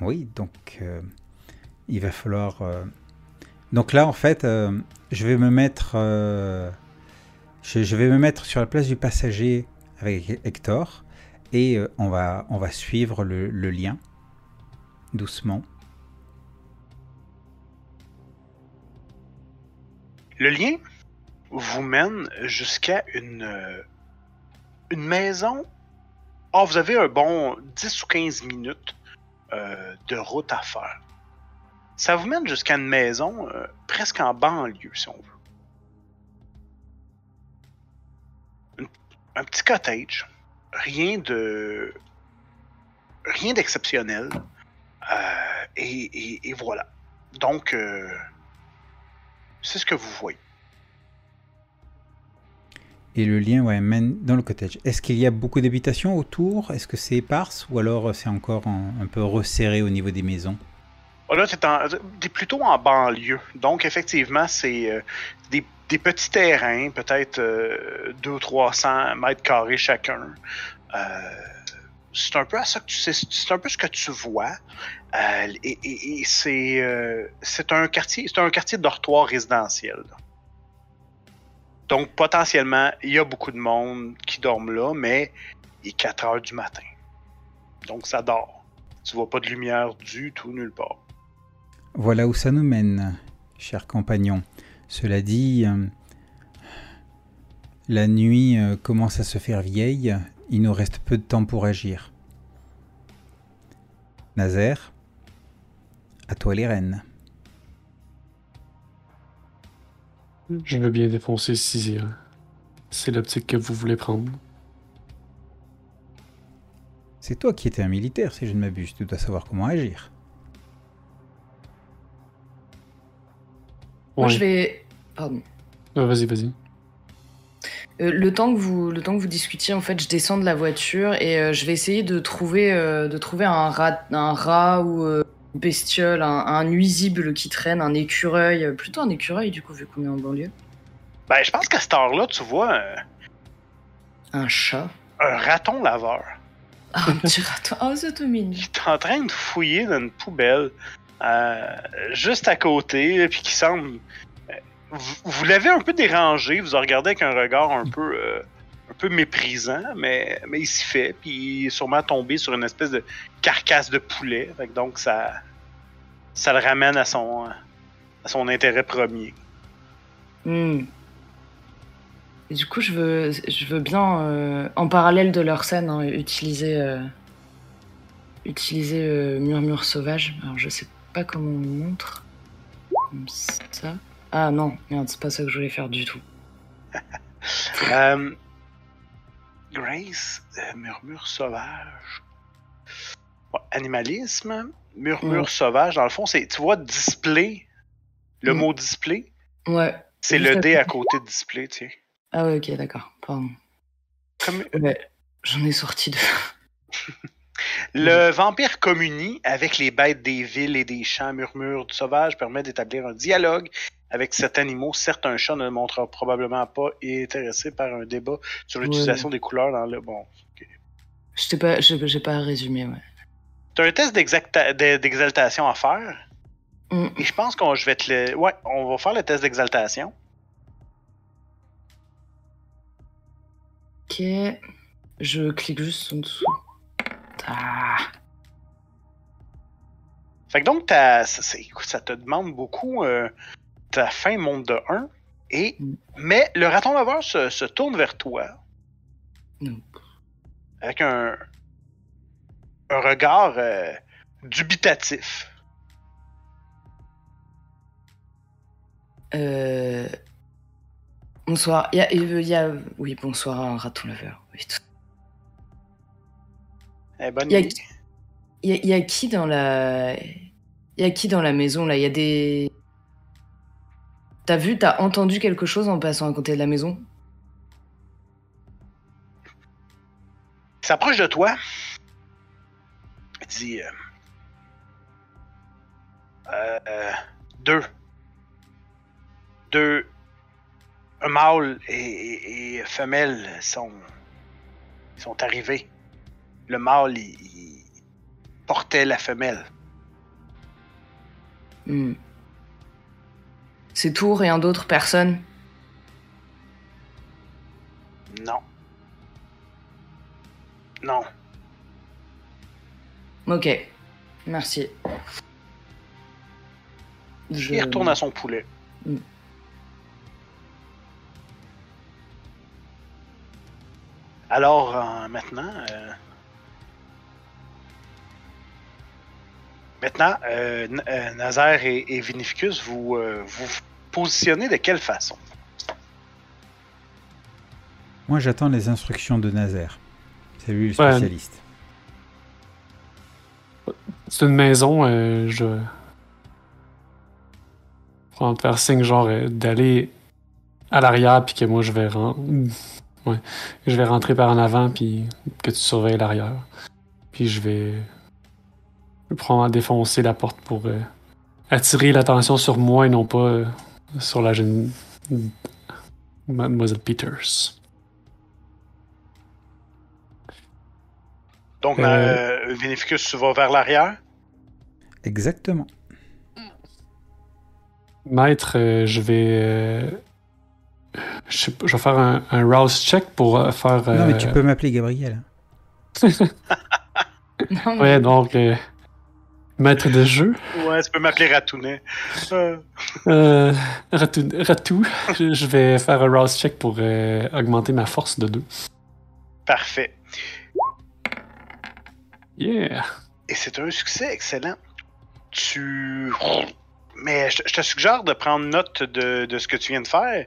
Oui, donc euh, il va falloir. euh, Donc là, en fait, euh, je vais me mettre. Je, vais me mettre sur la place du passager avec Hector et on, va, on va suivre le lien doucement. Le lien vous mène jusqu'à une, une maison. Ah, vous avez un bon 10 ou 15 minutes euh, de route à faire. Ça vous mène jusqu'à une maison euh, presque en banlieue, si on veut. Un petit cottage. Rien de. Rien d'exceptionnel. Euh, et, et- et voilà. Donc, euh, c'est ce que vous voyez. Et le lien ouais, mène dans le cottage. Est-ce qu'il y a beaucoup d'habitations autour? Est-ce que c'est éparse? Ou alors euh, c'est encore en- un peu resserré au niveau des maisons? Oh, Là, t'es plutôt en banlieue. Donc, effectivement, c'est euh, des, des petits terrains, peut-être euh, 200-300 mètres carrés chacun. Euh, c'est un peu à ça que c'est un peu ce que tu vois. Euh, et c'est, euh, c'est un quartier, c'est un quartier dortoir résidentiel. Donc, potentiellement, il y a beaucoup de monde qui dorment là, mais il est 4 heures du matin. Donc, ça dort. Tu vois pas de lumière du tout nulle part. Voilà où ça nous mène, cher compagnon. Cela dit, euh, la nuit commence à se faire vieille, il nous reste peu de temps pour agir. Nazaire, à toi les rênes. Je veux bien défoncer Cizir. C'est l'optique que vous voulez prendre. C'est toi qui étais un militaire, si je ne m'abuse, tu dois savoir comment agir. Moi, Ouais. je vais. Pardon. Ah, vas-y, vas-y. Euh, le temps que vous le temps que vous discutiez en fait je descends de la voiture et euh, je vais essayer de trouver euh, de trouver un rat un rat ou une bestiole un, un nuisible qui traîne un écureuil plutôt un écureuil du coup vu qu'on est en banlieue. Ben, je pense qu'à cette heure-là, tu vois un, chat. un raton laveur. Ah, un petit raton. Oh c'est tout mignon. Qui est en train de fouiller dans une poubelle juste à côté, puis qui semble. Vous, l'avez un peu dérangé, vous en regardez avec un regard un peu. euh, un peu méprisant, mais, mais il s'y fait, puis il est sûrement tombé sur une espèce de carcasse de poulet. Donc ça, ça le ramène à son, à son intérêt premier. Hmm. Du coup, je veux, je veux bien, euh, en parallèle de leur scène, hein, utiliser, euh, utiliser euh, Murmure Sauvage. Alors, je sais pas comment on montre. Comme ça. Ah non, merde, c'est pas ça que je voulais faire du tout. Euh, Grace, euh, murmure sauvage. Animalisme, murmure sauvage. Dans le fond, c'est, tu vois, display. Le Mm. mot display, Ouais. c'est le à D à côté. de display, tu sais. Ah ouais, ok, d'accord. Pardon. Comme Ouais, j'en ai sorti deux. le vampire communie avec les bêtes des villes et des champs. Murmure du sauvage permet d'établir un dialogue avec cet animaux. Certes, un chat ne montrera probablement pas intéressé par un débat sur l'utilisation des couleurs dans le. Bon. Je t'ai pas, j'ai pas résumé, ouais. T'as un test d'exaltation à faire? Hmm. Et je pense qu'on je vais te le. Ouais, on va faire le test d'exaltation. Ok. Je clique juste en dessous. Ah. Fait que donc, écoute, ça te demande beaucoup. euh, ta fin monte de 1. Et, Mm. mais le raton laveur se, se tourne vers toi Non. avec un, un regard euh, dubitatif. Euh... Bonsoir. Il y a, il y a- Oui, bonsoir, un raton laveur. Oui, tout- Eh, bonne Y a- nuit. Il y, a- il y a qui dans la... Il y a qui dans la maison, là? Il y a des... T'as vu, t'as entendu quelque chose en passant à côté de la maison? Il s'approche de toi. Il dit euh, euh, Deux. Deux. Un mâle et, et- et femelle sont, sont arrivés. Le mâle, il, il portait la femelle. Hmm. C'est tout, rien d'autre, personne Non. Non. Ok, merci. Je- Il retourne à son poulet. Mm. Alors, euh, maintenant. euh, Maintenant, euh, euh, Nazaire et, et Vinificus, vous euh, vous positionnez de quelle façon? Moi, j'attends les instructions de Nazaire. C'est lui le Ouais. spécialiste. C'est une maison, euh, je. Vais te faire signe, genre, euh, d'aller à l'arrière, puis que moi, je vais, ren- ouais, je vais rentrer par en avant, puis que tu surveilles l'arrière. Puis je vais. Je vais probablement défoncer la porte pour euh, attirer l'attention sur moi et non pas euh, sur la jeune. Mademoiselle Peters. Donc, Euh. euh, Vinificus, tu vas vers l'arrière? Exactement. Maître, euh, je vais. euh, je, sais pas, je vais faire un, un rouse check pour euh, faire. Non, mais tu peux m'appeler Gabriel. Non, mais- Ouais, donc. Maître de jeu. Ouais, tu peux m'appeler Ratounet. Euh, Euh, ratou, ratou. je, vais faire un rouse check pour euh, augmenter ma force de 2. parfait. Yeah! Et c'est un succès excellent. Tu. Mais je, te suggère de prendre note de, de ce que tu viens de faire.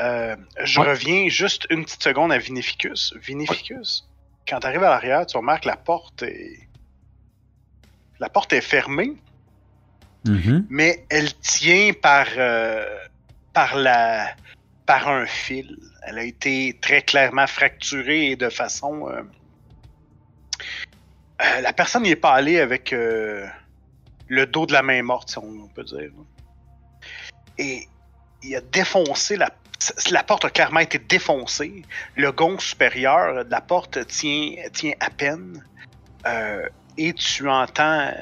Euh, je Ouais. reviens juste une petite seconde à Vinificus. Vinificus, quand tu arrives à l'arrière, tu remarques que la porte est. La porte est fermée, Mhm. mais elle tient par, euh, par, la, par un fil. Elle a été très clairement fracturée et de façon. euh, euh, la personne n'y est pas allée avec le dos de la main morte, si on peut dire. Et il a défoncé la. La porte a clairement été défoncée. Le gond supérieur de la porte tient, tient à peine. Euh, et tu entends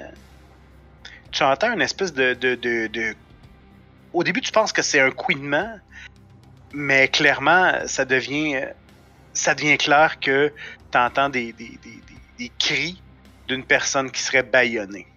tu entends une espèce de, de, Au début, tu penses que c'est un couinement, mais clairement, ça devient ça devient clair que tu entends des- des cris d'une personne qui serait bâillonnée.